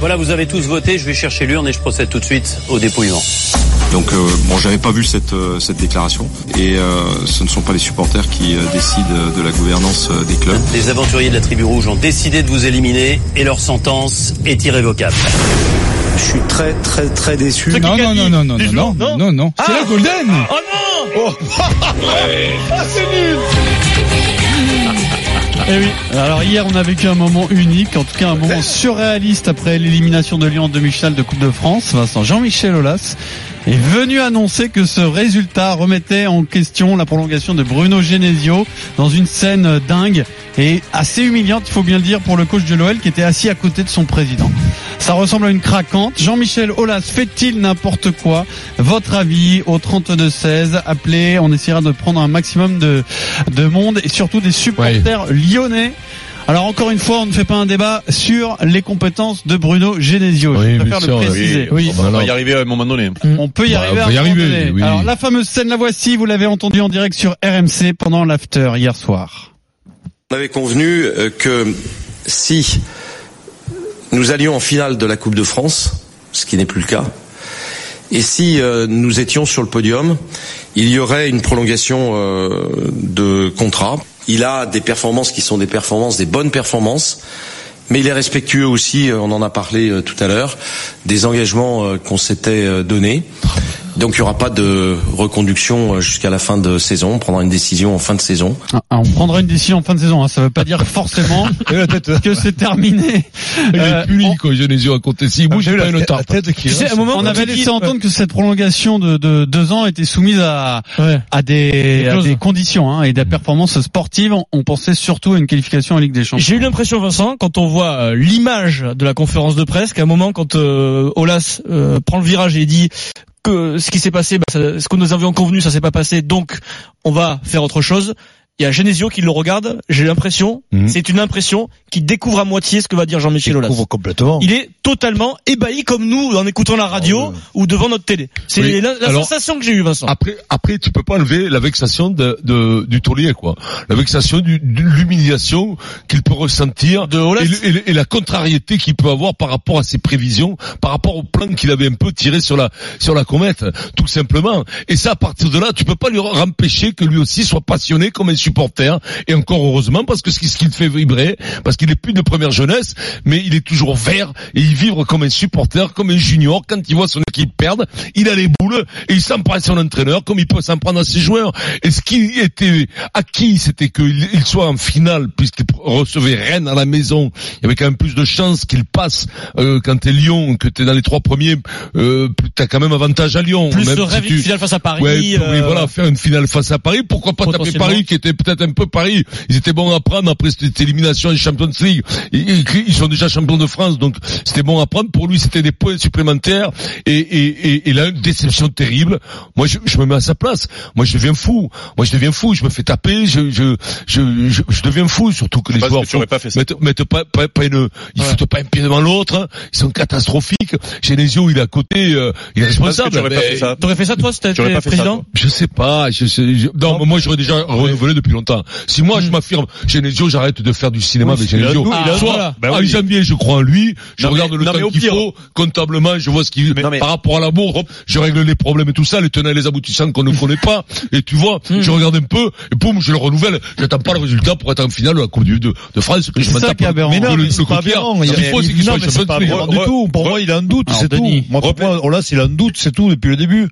Voilà, vous avez tous voté, je vais chercher l'urne et je procède tout de suite au dépouillement. Donc euh, bon, j'avais pas vu cette euh, cette déclaration et euh, ce ne sont pas les supporters qui euh, décident de la gouvernance euh, des clubs. Les aventuriers de la tribu rouge ont décidé de vous éliminer et leur sentence est irrévocable. Je suis très très très déçu. Non, non, non, non, non, non, non, non, non, c'est la Golden. Oh Eh oui. Alors hier, on a vécu un moment unique, en tout cas un moment surréaliste après l'élimination de Lyon en demi-finale de Coupe de France. Vincent Jean-Michel Aulas est venu annoncer que ce résultat remettait en question la prolongation de Bruno Genesio dans une scène dingue et assez humiliante, il faut bien le dire, pour le coach de l'OL qui était assis à côté de son président. Ça ressemble à une craquante. Jean-Michel Aulas fait-il n'importe quoi? Votre avis au 32-16. Appelez, on essaiera de prendre un maximum de, de monde et surtout des supporters lyonnais. Alors encore une fois, on ne fait pas un débat sur les compétences de Bruno Genesio. Oui, Je préfère sûr, le préciser. Oui. On va y arriver à un moment donné. On peut y Bah, arriver. on à peut y un moment arriver, donné. oui. Alors la fameuse scène, la voici. Vous l'avez entendue en direct sur RMC pendant l'after hier soir. On avait convenu euh, que si nous allions en finale de la Coupe de France, ce qui n'est plus le cas, et si euh, nous étions sur le podium, il y aurait une prolongation euh, de contrat. Il a des performances qui sont des performances, des bonnes performances, mais il est respectueux aussi, euh, on en a parlé euh, tout à l'heure, des engagements euh, qu'on s'était donnés. Donc il n'y aura pas de reconduction euh, jusqu'à la fin de saison, on prendra une décision en fin de saison. Ah, on prendra une décision en fin de saison. Hein. Ça ne veut pas dire forcément que c'est terminé. Il Euh, est puni, quoi, Genesio à côté. S'il bouge, pas une tarte. Tu sais, à un moment, on avait laissé entendre que cette prolongation de, de deux ans était soumise à, à des, à des conditions hein, et des performances sportives. On, on pensait surtout à une qualification en Ligue des Champions. J'ai eu l'impression, Vincent, quand on voit euh, l'image de la conférence de presse, qu'à un moment, quand euh, Olas euh, prend le virage et dit ce qui s'est passé, bah, ce que nous avions convenu, ça s'est pas passé, donc on va faire autre chose. Il y a Genesio qui le regarde. J'ai l'impression, Mhm. c'est une impression, qui découvre à moitié ce que va dire Jean-Michel Aulas. complètement. Il est totalement ébahi comme nous en écoutant la radio ou devant notre télé. C'est Oui. la, la Alors, sensation que j'ai eue, Vincent. Après, après, tu peux pas enlever la vexation de, de- du taulier, quoi. La vexation du, de l'humiliation qu'il peut ressentir De Aulas. et la contrariété qu'il peut avoir par rapport à ses prévisions, par rapport au plan qu'il avait un peu tiré sur la sur la comète, tout simplement. Et ça, à partir de là, tu peux pas lui empêcher que lui aussi soit passionné comme un supporter. Et encore heureusement, parce que ce qui ce qui le fait vibrer, parce qu'il est plus de première jeunesse, mais il est toujours vert et il vibre comme un supporter, comme un junior. Quand il voit son équipe perdre, il a les boules et il s'en prend à son entraîneur comme il peut s'en prendre à ses joueurs. Et ce qui était acquis, c'était qu'il il soit en finale puisqu'il recevait Rennes à la maison. Il y avait quand même plus de chances qu'il passe euh, quand t'es Lyon, que t'es dans les trois premiers. Euh, t'as quand même avantage à Lyon. Plus même le si rêve tu- d'une finale face à Paris. Ouais, oui, euh, voilà, faire une finale face à Paris. Pourquoi pas taper. Paris, qui était peut-être un peu Paris. Ils étaient bons à prendre après cette élimination en Champions League. Ils, ils- ils sont déjà champions de France, donc c'était bon à prendre. Pour lui, c'était des points supplémentaires. Et, et, et, et là, une déception terrible. Moi, je, je me mets à sa place. Moi, je deviens fou. Moi, je deviens fou. Je me fais taper. Je, je, je, je, je deviens fou. Surtout que les Parce joueurs que aurais pas fait ça. mettent, mettent pas, pas, pas une, ils foutent pas un pied devant l'autre. Ils sont catastrophiques. Genesio, il est à côté. euh, il est responsable. tu aurais pas Mais- fait ça. T'aurais fait ça toi si Tu aurais t'étais fait ça, président toi. je sais pas, je sais, je- non, mais moi j'aurais déjà renouvelé depuis longtemps. Si moi je m'affirme, Genesio, j'arrête de faire du cinéma avec Genesio. Soit, doute. Bah en oui. janvier, je crois en lui, je Non, mais- regarde le temps qu'il faut, comptablement, je vois ce qui, non, mais- par rapport à l'amour, je règle les problèmes et tout ça, les tenants et les aboutissants qu'on ne connaît pas, et tu vois, Hmm. je regarde un peu, et boum, je le renouvelle, j'attends pas le résultat pour être en finale de la Coupe du- de, de France, que je aberrant. le- Mais non, mais c'est pas aberrant, il qu'il faut, c'est qu'il soit champion pas du tout. Pour moi, il a un doute, c'est tout. Moi, pour moi, Olas, il a un doute, c'est tout, depuis le début.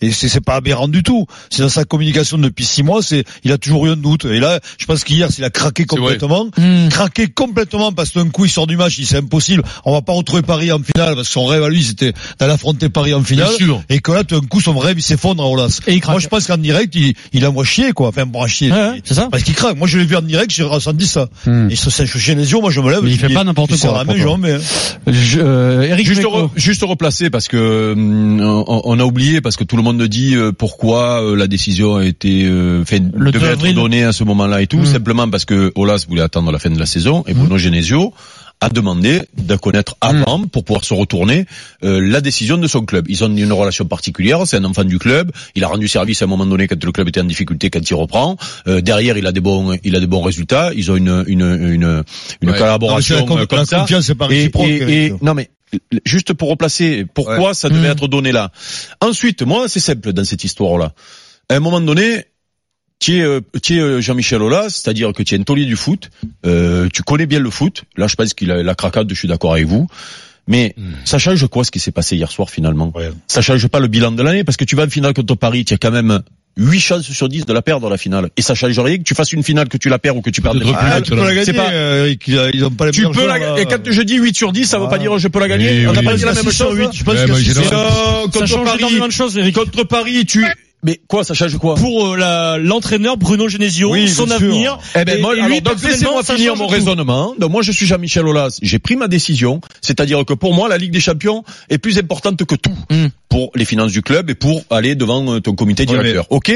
Et c'est c'est pas aberrant du tout. C'est dans sa communication depuis six mois, c'est il a toujours eu un doute. Et là, je pense qu'hier, s'il a craqué complètement, Hmm. craqué complètement parce que d'un coup il sort du match, il c'est impossible. On va pas retrouver Paris en finale parce que son rêve à lui c'était d'aller affronter Paris en finale. Bien sûr. Et que là, d'un coup, son rêve il s'effondre à Olas. Et il craque. Moi, je pense qu'en direct, il, il envoie chier quoi. Enfin, à chier. Ouais, ouais, c'est ça. Parce qu'il craque. Moi, je l'ai vu en direct, j'ai ressenti ça. Hmm. Et ça, c'est chez Genesio, moi, je me lève. Mais il je fait dis, pas n'importe quoi, la main, j'en mets, hein. Je, euh, Eric Juste, re- juste replacer parce que hum, on, on a oublié parce que tout le monde dit euh, pourquoi euh, la décision a été euh, fait, Le devait 2 être donnée à ce moment-là et tout. Mm. simplement parce que Olas voulait attendre la fin de la saison et Bruno Genesio a demandé de connaître avant pour pouvoir se retourner euh, la décision de son club. Ils ont une relation particulière, c'est un enfant du club, il a rendu service à un moment donné quand le club était en difficulté, quand il reprend. Euh, derrière, il a des bons, il a des bons résultats. Ils ont une une une, une Ouais. collaboration Non, la euh, comme la ça. confiance, c'est pas Et- et- Eric. et- non mais juste pour replacer pourquoi ça devait Mmh. être donné là? Ensuite, moi, c'est simple dans cette histoire-là. À un moment donné, tu es, euh, tu es euh, Jean-Michel Aulas, c'est-à-dire que tu es un taulier du foot, euh, tu connais bien le foot. Là, je pense qu'il a la craquade, je suis d'accord avec vous. Mais ça change quoi ce qui s'est passé hier soir finalement? Ouais. Ça change pas le bilan de l'année parce que tu vas en finale contre Paris, tu as quand même 8 chances sur 10 de la perdre la finale. Et ça change rien que tu fasses une finale que tu la perds ou que tu finale. vite, tu peux la gagner, pas- euh, ils ont pas les Tu peux la gagner. Et là. quand je dis 8 sur 10, ça veut Ah. pas dire je peux la gagner. Oui, On n'a oui, pas oui. dit la Ça, même chose. je pense Ouais, que Euh, Ça contre change Paris, énormément de choses, Eric. contre Paris, tu. Mais quoi, ça change quoi? Pour euh, la- l'entraîneur Bruno Genesio, Oui, son avenir. Eh ben Et- moi, et alors, lui, donc laissez-moi finir mon tout. raisonnement. Donc moi, je suis Jean-Michel Aulas. J'ai pris ma décision, c'est-à-dire que pour moi, la Ligue des Champions est plus importante que tout Mm. pour les finances du club et pour aller devant euh, ton comité Ouais, directeur. Ok?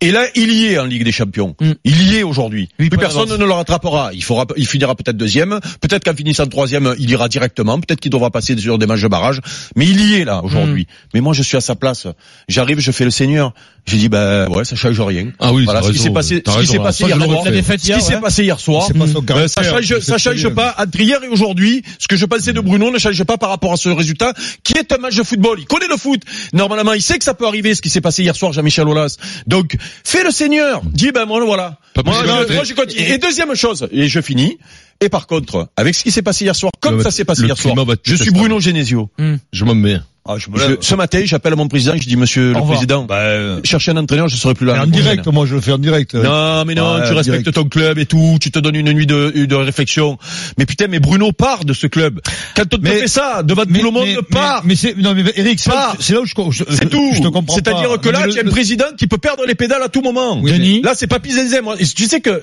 Et là, il y est en Ligue des Champions. Mm. Il y est aujourd'hui. Plus personne ne le rattrapera. Il fera, il finira peut-être deuxième. Peut-être qu'en finissant troisième, il ira directement. Peut-être qu'il devra passer sur des matchs de barrage. Mais il y est là aujourd'hui. Mais moi, je suis à sa place. J'arrive, je fais le Seigneur. J'ai dit, ben ouais, ça change rien. Ah oui, Voilà ce qui s'est passé, ce qui s'est passé hier Ce qui s'est ouais. passé hier soir. Euh, ça change, ça change pas entre hier et aujourd'hui. Ce que je pensais de Bruno ne change pas par rapport à ce résultat, qui est un match de football. Il connaît le foot. Normalement, il sait que ça peut arriver, ce qui s'est passé hier soir, Jean-Michel Aulas. Donc, fais le Seigneur. Dis, ben, moi, voilà. Pas Moi, plus je, de- moi, je continue. Et deuxième chose, et je finis. Et par contre, avec ce qui s'est passé hier soir, comme Le- ça s'est passé hier soir, je suis. Bruno Genesio. Je m'en mets. Ah, je me Je- ce matin, j'appelle mon président, je dis, monsieur le président, Bah, euh, cherchez un entraîneur, je serai plus là. en direct, prochaine. moi, je le fais en direct. Non, mais non, tu respectes direct. ton club et tout, tu te donnes une nuit de, de réflexion. Mais putain, mais Bruno part de ce club. Quand on te Mais- fait ça, devant tout le monde, part. Mais, mais c'est, non, mais Eric, c'est là, où je, je- c'est tout. Je te comprends. C'est-à-dire que là, mais tu as le- un président qui peut perdre les pédales à tout moment. Oui, Denis Là, c'est pas Zinzin. Moi, tu sais que, euh,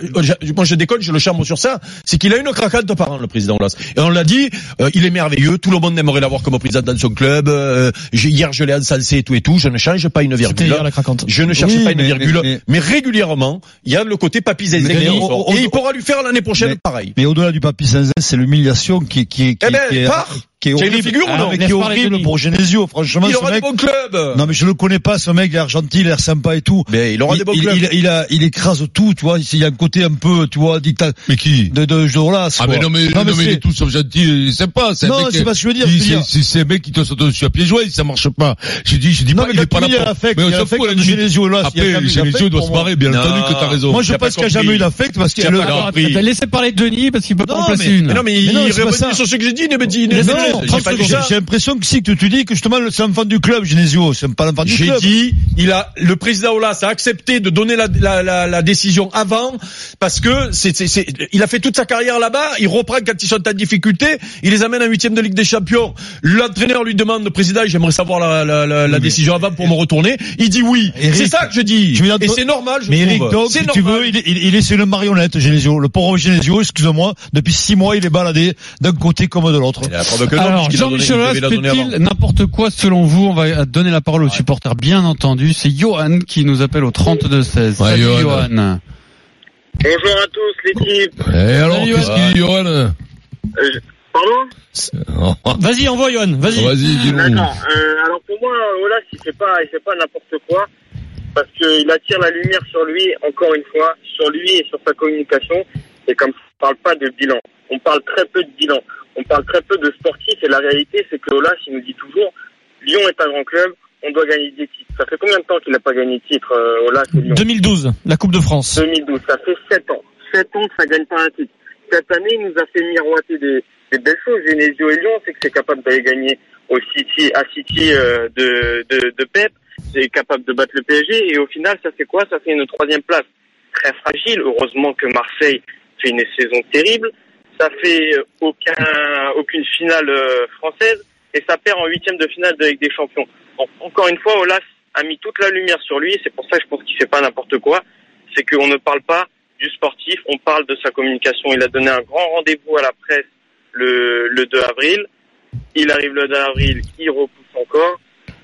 moi, je déconne, je le charme sur ça. C'est qu'il a une craquade par an, le président Olas. Et on l'a dit, euh, il est merveilleux. Tout le monde aimerait l'avoir comme président dans son club. Euh, j'ai- hier, je l'ai encensé et tout et tout. Je ne change pas une virgule. hier la craquante. Je ne cherche Oui, pas une mais- virgule, mais, mais- régulièrement, il y a le côté papy Zinzin Et il pourra lui faire l'année prochaine Mais- pareil. Mais au-delà du papy zinzin, c'est l'humiliation qui, qui, qui, Eh ben, qui est, pars. Qui est horrible. figure ou Ah, non mais qui est horrible pour Genesio. Franchement, Il ce aura mec. des bons clubs. Non, mais je le connais pas, ce mec, il a l'air gentil, il a l'air sympa et tout. Mais il aura des bons il, clubs. il, il a, il écrase tout, tu vois. Il y a un côté un peu, tu vois, dictat, Mais qui? de, de, de Rolas, Ah quoi. mais non mais, non, mais, il c'est- est tout sauf gentil, c'est sympa. C'est Non, c'est pas ce que je veux dire. C'est c'est un mec qui te saute dessus à pieds joints, ça marche pas. J'ai dit, je dis Non, pas, mais il est pas là il pour. Mais on il s'en fout la. Genesio, là, il Après, Genesio doit se barrer, bien Non. entendu que t'as raison. Moi, je pense pas qu'il n'y a jamais eu d'affect parce qu'il y a T'as le, pas Alors, compris. t'as laissé parler Denis parce qu'il peut pas Non, en placer mais- une. Mais non, mais, Mais il non, c'est pas rebondit ça. sur ce que j'ai dit, ne me dit, j'ai j'ai j'ai l'impression que si que tu dis que justement c'est l'enfant du club, Genesio, c'est pas l'enfant du J'ai club. dit, il a, le président Olas a accepté de donner la, la, la, la décision avant parce que c'est, c'est, c'est- il a fait toute sa carrière là-bas. Il reprend quand ils sont en difficulté. Il les amène en huitième de Ligue des Champions. L'entraîneur lui demande, le président, j'aimerais savoir la, la, la, la mais- décision avant pour me retourner. Il dit oui. Eric, c'est ça que je dis. je Et c'est normal, je Mais Eric, trouve. donc, c'est si tu veux, il, est- il, il est sur une marionnette, Genesio. Le pauvre Genesio, excuse-moi, depuis six mois, il est baladé d'un côté comme de l'autre. Alors, Jean-Michel Aulas fait-il n'importe quoi selon vous On va donner la parole aux supporters, bien entendu. C'est Johan qui nous appelle au 32-16. Ouais, Salut Johan. Johan. Bonjour à tous l'équipe. Et alors, Salut, qu'est-ce qu'il dit, Johan Euh, je- Pardon Vas-y, envoie Johan, vas-y. Vas-y, dis-nous. D'accord. Euh, alors pour moi, Olas, il fait pas, il fait pas n'importe quoi parce qu'il attire la lumière sur lui, encore une fois, sur lui et sur sa communication. Et comme on parle pas de bilan, on parle très peu de bilan, on parle très peu de sportifs. Et la réalité, c'est que Olas, il nous dit toujours, Lyon est un grand club, on doit gagner des titres. Ça fait combien de temps qu'il n'a pas gagné de titre, euh, Olas et Lyon 2012, la Coupe de France. 2012, ça fait 7 ans. 7 ans que ça gagne pas un titre. Cette année, il nous a fait miroiter des, des belles choses. Genesio et Lyon, c'est que c'est capable d'aller gagner au City, à City euh, de, de, de Pep. C'est capable de battre le PSG. Et au final, ça fait quoi? Ça fait une troisième place. Très fragile. Heureusement que Marseille fait une saison terrible. Ça fait aucun, aucune finale euh, française. Et ça perd en huitième de finale de Ligue des Champions. Encore une fois, Olas a mis toute la lumière sur lui. C'est pour ça que je pense qu'il fait pas n'importe quoi. C'est qu'on ne parle pas du sportif, on parle de sa communication. Il a donné un grand rendez-vous à la presse le, le 2 avril. Il arrive le 2 avril, il repousse encore.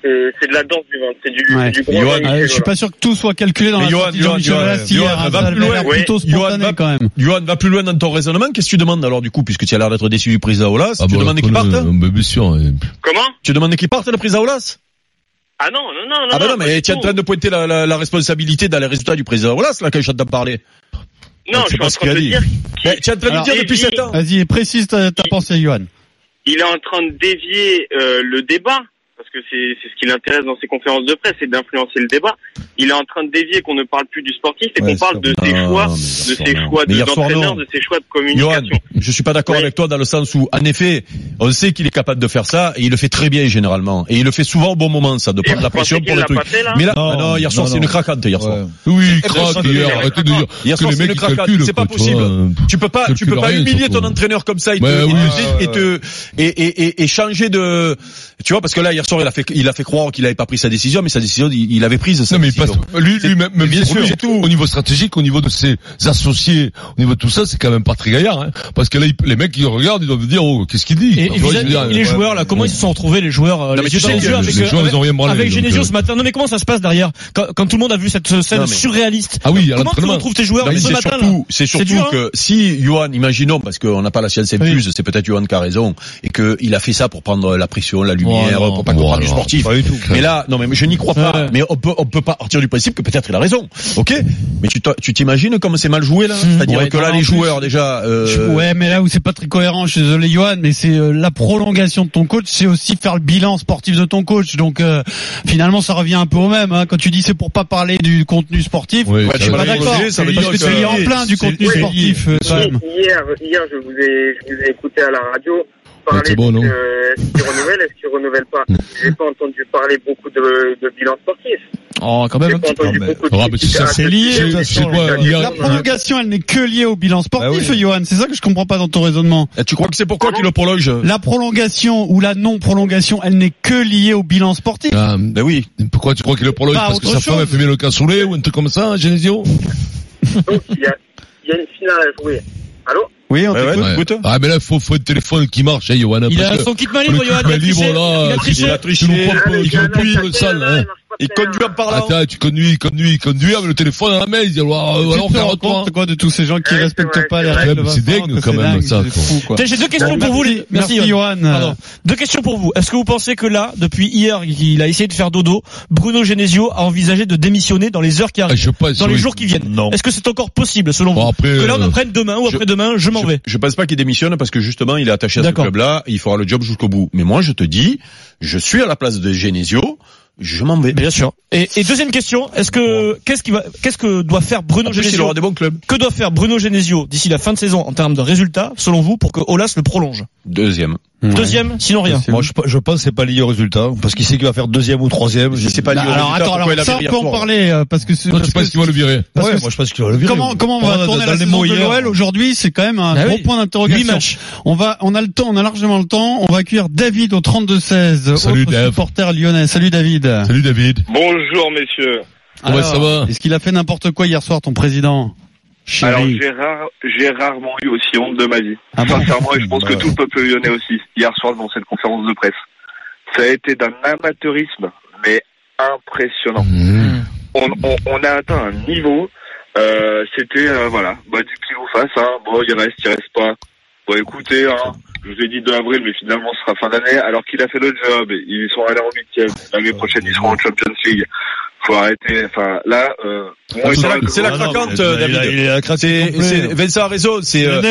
C'est c'est de la danse du ventre, c'est du, Ouais. du gros Ah, je suis pas sûr que tout soit calculé dans Mais la sortie de hein. va plus loin. l'air Oui, plutôt Johan, spontané va- quand même. Johan, va plus loin dans ton raisonnement. Qu'est-ce que tu demandes alors du coup, puisque tu as l'air d'être déçu du président Olas Ah Tu bah, demandes qu'il parte euh, bah, Bien sûr. euh, Comment? Tu demandes qu'il parte le président Olas Ah non, non, non, non. Ah bah non, pas mais du tu es en train de pointer la, la, la responsabilité dans les résultats du président Olas là quand je t'entends parler. Non, Ah, je suis pas en ce train qu'il a de dit. dire Mais tu es en train de Alors, dire depuis Eddie- 7 ans. Vas-y, précise ta, ta pensée, Johan. il est en train de dévier euh, le débat parce que c'est c'est ce qui l'intéresse dans ses conférences de presse, c'est d'influencer le débat. Il est en train de dévier qu'on ne parle plus du sportif et Ouais, qu'on parle de ses choix, de ses choix d'entraîneur, de ses choix de Johan, communication. je suis pas d'accord Oui. avec toi dans le sens où, en effet, on sait qu'il est capable de faire ça et il le fait très bien généralement. Et il le fait souvent au bon moment, ça, de Et prendre la pression pour le truc. fait, là Mais là, Non, ah non, hier soir, c'est une craquante hier soir. Oui, craque hier, dit arrêtez de dire Hier soir, c'est une craquante. C'est pas possible. vois. Tu peux pas, tu peux pas humilier ton entraîneur comme ça et te, et changer de, tu vois, parce que là, hier soir, il a fait, il a fait croire qu'il avait pas pris sa décision, mais sa décision, il, il avait prise. sa Non mais il passe, décision. lui, lui même, même bien sûr, lui, c'est tout. au niveau stratégique, au niveau de ses associés, au niveau de tout ça, c'est quand même pas très gaillard, hein. Parce que là, il- les mecs, ils regardent, ils doivent dire, oh, qu'est-ce qu'il dit? Et, et vois, dire, les ouais. joueurs là, comment ils se sont retrouvés les joueurs euh, Non, les les que les avec, joueurs, euh, ils ont rien branlé, avec Genesio euh. ce matin. Non mais comment ça se passe derrière? Quand, quand tout le monde a vu cette scène Non, mais- surréaliste Ah oui, Comment tu retrouves tes joueurs ce c'est matin c'est surtout hein? que si Johan, imaginons, parce qu'on n'a pas la science infuse, c'est peut-être Johan qui a raison, et qu'il a fait ça pour prendre la pression, la lumière, pour pas Du sportif. Pas du tout. Mais là, non, mais je n'y crois pas. Mais on peut, on peut pas partir du principe que peut-être il a raison. Ok? Mais tu t'imagines comment c'est mal joué là? C'est-à-dire Ouais, que là, les plus, joueurs déjà. euh, Je- Ouais, mais là où c'est pas très cohérent, je suis désolé Johan, mais c'est euh, la prolongation de ton coach, c'est aussi faire le bilan sportif de ton coach. Donc euh, finalement, ça revient un peu au même. Hein. Quand tu dis c'est pour pas parler du contenu sportif, Ouais, va vas pas d'accord. prolonger, ça veut Parce dire que tu es en plein du contenu sportif euh. Hier, hier, je vous ai, je vous ai écouté à la radio parler c'est bon, de- non euh, est-ce qu'il renouvelle, est-ce qu'il renouvelle pas. J'ai pas entendu parler beaucoup de, de bilan sportif. Oh quand même pas Ah, mais- de Ah, ça, à c'est ce lié, La prolongation, elle n'est que liée au bilan sportif, Bah oui. Johan. C'est ça que je comprends pas dans ton raisonnement. Eh, Tu crois que c'est pourquoi qu'il le prolonge? La prolongation ou la non-prolongation, elle n'est que liée au bilan sportif. Ah, Ben oui. pourquoi tu crois qu'il le prolonge? Parce que sa femme a bien le cassoulet ou un truc comme ça, Genesio? Donc, il y a, y a une finale à jouer. Oui, on Ouais, t'écoute. ouais. Écoute. Ah, mais là, il faut, faut un téléphone qui marche, hein, Johan. Il parce a son kit main le libre kit Johan, il a triché. Il a tu- triché. Il a le il le hein. il Il très conduit en parlant. Attends, tu conduis, il conduit, il conduit avec le téléphone à la main, il dit, alors, alors, garde-toi. compte quoi de tous ces gens qui Ouais, respectent pas les règles c'est dingue, quand même, ça, quoi. j'ai deux questions pour vous. les- Merci, Merci Johan. Deux questions pour vous. Est-ce que vous pensez que là, depuis hier, qu'il a essayé de faire dodo, Bruno Genesio a envisagé de démissionner dans les heures qui Ah, arrivent, pense, dans les jours qui viennent? Non. Est-ce que c'est encore possible selon vous? Que là on euh, apprenne demain ou après-demain, je m'en vais. je pense pas qu'il démissionne parce que justement il est attaché à ce club-là, il fera le job jusqu'au bout. Mais moi je te dis, je suis à la place de Genesio, je m'en vais. Bien sûr. Et, et deuxième question, est-ce que qu'est-ce qui va, qu'est-ce que doit faire Bruno il Genesio aura des bons clubs. Que doit faire Bruno Genesio d'ici la fin de saison en termes de résultats, selon vous, pour que Olas le prolonge? Deuxième. Deuxième, sinon rien. Moi, je, je pense que c'est pas lié au résultat, parce qu'il sait qu'il va faire deuxième ou troisième. Si c'est pas lié au Alors résultat, attends, pourquoi il alors a ça on peut en parler euh, parce que c'est tu penses que- qu'il va le virer? parce ouais, que moi je pense qu'il va le virer. Comment comment on va moi, tourner dans la les saison mots de l'OL aujourd'hui C'est quand même un Ah gros oui. point d'interrogation. On va, on a le temps, on a largement le temps. On va accueillir David au 32 16, Salut, Dave. supporter lyonnais. Salut David. Salut, David. Bonjour, messieurs. Comment ça va? Est-ce qu'il a fait n'importe quoi hier soir, ton président? Alors, j'ai rare, j'ai rarement eu aussi honte de ma vie. Ah bon Sincèrement, et je pense Bah que ouais. tout le peuple lyonnais aussi, hier soir dans cette conférence de presse. Ça a été d'un amateurisme, mais impressionnant. Mmh. On, on, on a atteint un niveau, euh, c'était, euh, voilà, bah, du pile ou face, hein. Bon, il reste, il reste pas. Bon, écoutez, hein, je vous ai dit 2 avril, mais finalement, ce sera fin d'année, alors qu'il a fait le job. Ils sont allés en huitième. L'année prochaine, ils seront en Champions League. Faut arrêter. Enfin, là, euh, moi, C'est la, Ah craquante, mais il a- David. il a craqué C'est, Vincent a raison, c'est, C'est euh,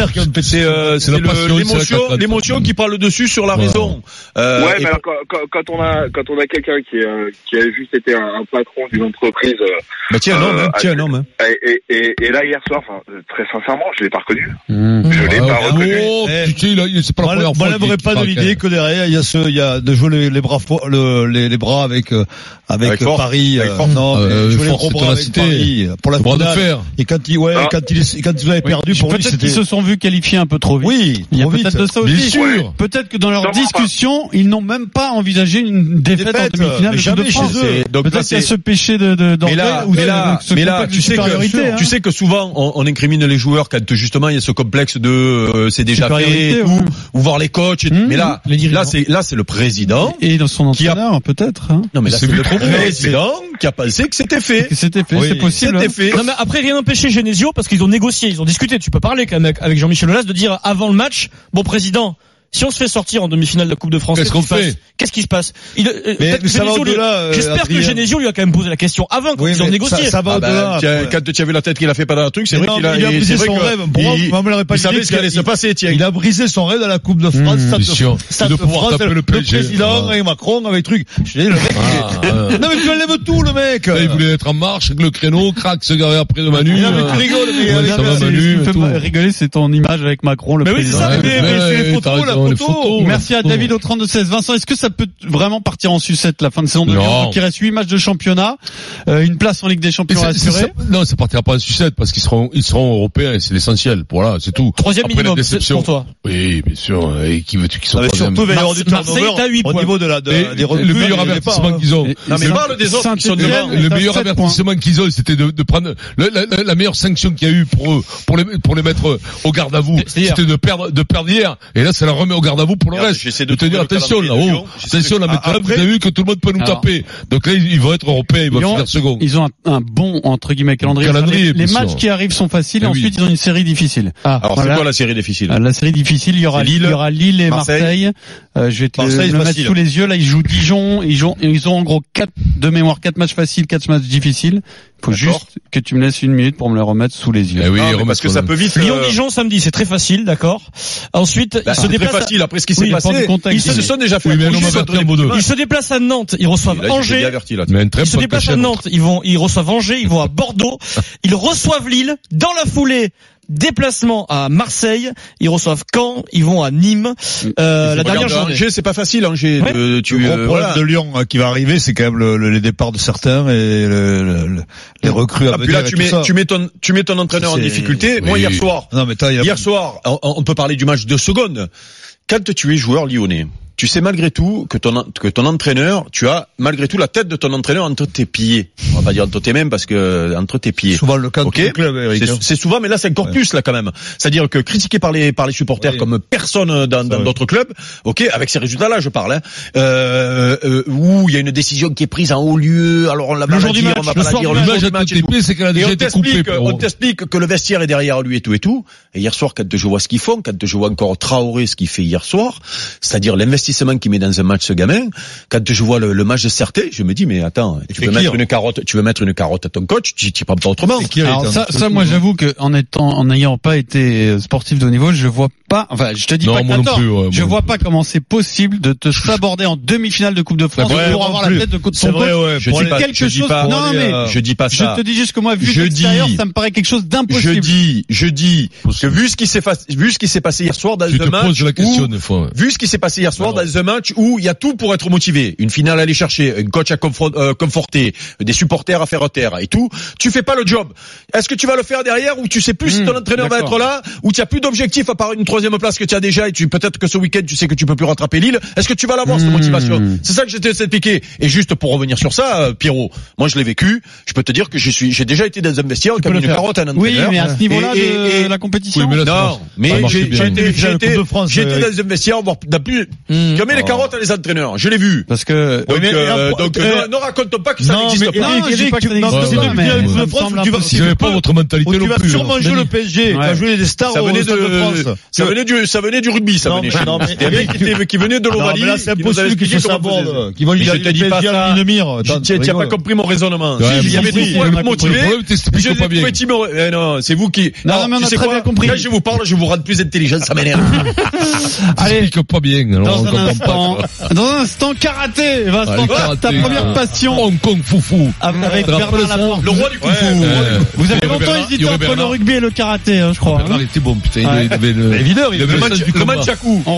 c'est, euh, la l'émotion, l'émotion qui prend le dessus sur la raison. Euh, Ouais, mais alors, quand, quand, quand on a quand on a quelqu'un qui euh, qui a juste été un, un patron d'une entreprise euh, bah tiens, non, euh, hein, tiens, non, hein. et, et, et, là hier soir, enfin euh, très sincèrement, je l'ai pas reconnu. Mmh. Je l'ai Ah, pas reconnu. Oh, Eh, putain, il a- il- c'est pas la Moi, première moi, fois. qu'il- pas de l'idée que derrière il y a ce, il y a de jouer les, bras, les, bras avec euh, avec. Paris. Euh, force. non, Euh, avec ténacité. Paris pour la Le bras de finale. fer. Et quand il, ouais, Ah. quand il, quand vous avez perdu pour lui, Peut-être qu'ils se sont vus qualifiés un peu trop vite. Oui, Il y a peut-être de ça Bien aussi. sûr. Peut-être que dans leur discussion, ils n'ont même pas envisagé une défaite, Défaite, en demi-finale de Coupe jamais de France. chez eux. C'est- donc Peut-être qu'il y a c'est- ce péché de, de Mais là, ou mais là, ce mais là, complexe tu de sais que, hein. tu sais que souvent on, on incrimine les joueurs quand justement il y a ce complexe de euh, c'est déjà fait ou voir les coachs. et tout. Mmh, mais là, là c'est là c'est le président. Et dans son entraîneur, peut-être. Hein. Non mais là C'est le président qui a pensé que c'était fait. Que c'était fait, Oui, c'est possible. Hein. fait. Non mais après rien n'empêchait Genesio parce qu'ils ont négocié, ils ont discuté. Tu peux parler quand même avec Jean-Michel Aulas de dire avant le match, bon président, Si on se fait sortir en demi-finale de la Coupe de France, Qu'est-ce qu'on qui se passe fait Qu'est-ce qui se passe Il- euh, ça lui- au-delà. euh, J'espère que. Genesio lui a quand même posé la question avant quand Oui, ils ont négocié. Ça, ça va Ah bah, au-delà. quand tu as vu la tête qu'il a fait pendant un truc, c'est vrai non, qu'il a, a brisé son rêve. Pour moi, il- pas savait ce qui allait se passer, tiens. Il a brisé son rêve dans la Coupe de France. Stade bien sûr. de, pouvoir France, taper le, le PSG. président Ah. avec Macron, avec truc. Je dis, le mec, Ah, il est- ah. Non, mais tu enlèves tout, le mec. Là, il voulait être en marche avec le créneau, crac, se garer après de Manu. Non, mais euh, tu rigoles, mais ça rigoler, c'est ton image avec Macron, le Mais oui, c'est président. ça, c'est les photos, t'as les photos. Merci à photos. David au 32-16. Vincent, est-ce que ça peut vraiment partir en sucette la fin de saison de Non. Lyon Donc, Il reste 8 matchs de championnat, euh, une place en Ligue des Champions c'est- c'est assurée. ça- non, ça partira pas en sucette parce qu'ils seront, ils seront européens et c'est l'essentiel. Voilà, c'est tout. Troisième Après, minimum c'est déception. pour toi. Oui, bien sûr. Et qui veux-tu qu'ils Ah, soient troisième surtout, il va y avoir du Marseille turnover est à huit au niveau de la, de, des recrues. le meilleur avertissement hein. qu'ils ont. Non, mais parle des autres qui sont Saint-Étienne devant. est Le meilleur 7 points. avertissement qu'ils ont, c'était de, de prendre la, la- la meilleure sanction qu'il y a eu pour eux, pour les pour les mettre au garde à vous. C'est. C'était de perdre de perdre hier. Et là, ça la remet au garde à vous pour le Regarde, reste. j'essaie de De tenir attention là. Oh, attention là Ah, maintenant. Vous avez vu que tout le monde peut nous Alors. taper. Donc là, ils vont être européens. Ils vont finir second. Ils ont un, un bon entre guillemets calendrier. Calendrier, les les matchs qui arrivent sont faciles. Eh et oui. ensuite, ils ont une série difficile. Ah, Alors, c'est Voilà. quoi la série difficile Euh, La série difficile, il y aura C'est Lille, il y aura Lille et Marseille. Marseille. Euh, je vais te le, Marseille, le mettre sous les yeux. Là, ils jouent Dijon. Ils jouent, ils ont en gros quatre de mémoire, quatre matchs faciles, quatre matchs difficiles. Il faut juste que tu me laisses une minute pour me le remettre sous les yeux. Eh oui, parce que ça peut vite. euh, Lyon-Dijon samedi, c'est très facile, d'accord. Ensuite, bah, il se c'est très déplace. à- facile après ce qui s'est Oui, passé. Ils se sont déjà fait. Oui, mais deux. les- Ils se déplacent à Nantes, ils reçoivent Là, Angers. averti, là. Mais un très Ils se déplacent à. Nantes, ils vont, ils reçoivent Angers, ils vont à Bordeaux, ils reçoivent Lille, dans la foulée, déplacement à Marseille, ils reçoivent Caen, ils vont à Nîmes, euh, la dernière journée. Angers, c'est pas facile, Angers. Ouais. de- tu, Le gros euh, problème voilà. de Lyon euh, qui va arriver, c'est quand même le, le- les départs de certains et le, le- le- les recrues à Ah, puis là, tu mets, tu mets ton, tu mets ton entraîneur en difficulté. Moi, hier soir, Non, mais hier soir, on, on peut parler du match de seconde. Quand tu es joueur lyonnais, tu sais malgré tout que ton, que ton entraîneur, tu as malgré tout la tête de ton entraîneur entre tes pieds. On va pas dire entre tes mains parce que entre tes pieds. souvent le cas de Ok. tous les clubs, Eric. hein. C'est souvent, mais là c'est encore plus là quand même. C'est-à-dire que critiqué par les par les supporters Oui. comme personne dans dans ouais. d'autres clubs, ok, avec ces résultats-là, je parle. Hein, euh, euh, où il y a une décision qui est prise en haut lieu. Alors on l'a pas match, on va pas la dire. le match. c'est qu'elle a Et déjà on été coupée. on t'explique que le vestiaire est derrière lui et tout et tout. Et hier soir, quand je vois ce qu'ils font, quand je vois encore Traoré ce qu'il fait hier soir, c'est-à-dire l'investissement qu'il met dans un match ce gamin, quand je vois le, le match de Certé, je me dis mais attends, tu veux mettre qui, une carotte, tu veux mettre une carotte à ton coach, tu t'y prends pas autrement. Alors ça, hein ça, moi, j'avoue que en étant, en n'ayant pas été euh, sportif de haut niveau, je vois pas. Enfin, je te dis Non, pas moi non plus, ouais, je moi vois pas comment c'est possible de te saborder en demi-finale de Coupe de France ouais, pour avoir plus. la tête de co- de C'est ton vrai, coach. ouais. Je pour dis pas, quelque je dis chose- pas, non, mais je dis pas Je ça. te dis juste que moi, vu Je de l'extérieur, dis- ça me paraît quelque chose Je d'impossible. dis, je dis que vu ce qui s'est vu ce qui s'est passé hier soir dans un match poses la question où, des fois. vu ce qui s'est passé hier soir Dans un match où il y a tout pour être motivé, une finale à aller chercher, un coach à euh, conforter, des supporters à faire taire et tout, tu fais pas le job. Est-ce que tu vas le faire derrière ou tu sais plus si Hmm, ton entraîneur va être là ou tu as plus d'objectif à part une troisième place que tu as déjà et tu peut-être que ce week-end tu sais que tu peux plus rattraper Lille. Est-ce que tu vas l'avoir cette Hmm. motivation? C'est ça que j'étais essayé de piquer. Et juste pour revenir sur ça, euh, Pierrot, moi je l'ai vécu. Je peux te dire que je suis, j'ai déjà été dans un vestiaire le une carotte à un Oui, entraîneur. mais à ce niveau-là Et- et- et- de la compétition. Oui, mais là, non, mais j'ai été, été Eric. dans un vestiaire, voire dans plus, Hmm. qui a mis les Oh. carottes à les entraîneurs. Je l'ai vu. Parce que Donc, mais- euh, et un- donc euh, ne, ne raconte pas que ça n'existe pas. Non, Eric, Eric, tu- non, de France tu vas- pas votre mentalité tu non vas plus. sûrement hein. jouer le PSG, Ouais. va jouer des stars Ça au venait Stade de France. ça venait du, ça venait du rugby, ça Non, venait. non, mais- C'était un mec qui, qui venait de Non, l'Ovalie. là, c'est qui avait impossible qu'ils sabordent, qu'ils vont y dis le pas ça. Tu tu- tu as pas compris mon raisonnement. Ouais, Si, mais j'y avais si, dit, si, pour on a être compris. motivé. Le problème, t'expliques Je pas bien. Eh non, c'est vous qui. Non, mais on tu a sais très quoi bien compris. Quand je vous parle, je vous rends plus intelligent, ça m'énerve. Allez, pas bien. alors dans un instant, dans un instant, karaté. Vincent, Ouais, le ta karaté, première euh, passion Hong Kong foufou. avec Bernard Laporte. Le roi du fu. Euh, Vous avez longtemps Bernard- hésité entre le rugby et le karaté, hein, je crois. Bernard hein. était bon, putain. il Ouais. avait le- Évidemment, il il avait Le match à coup.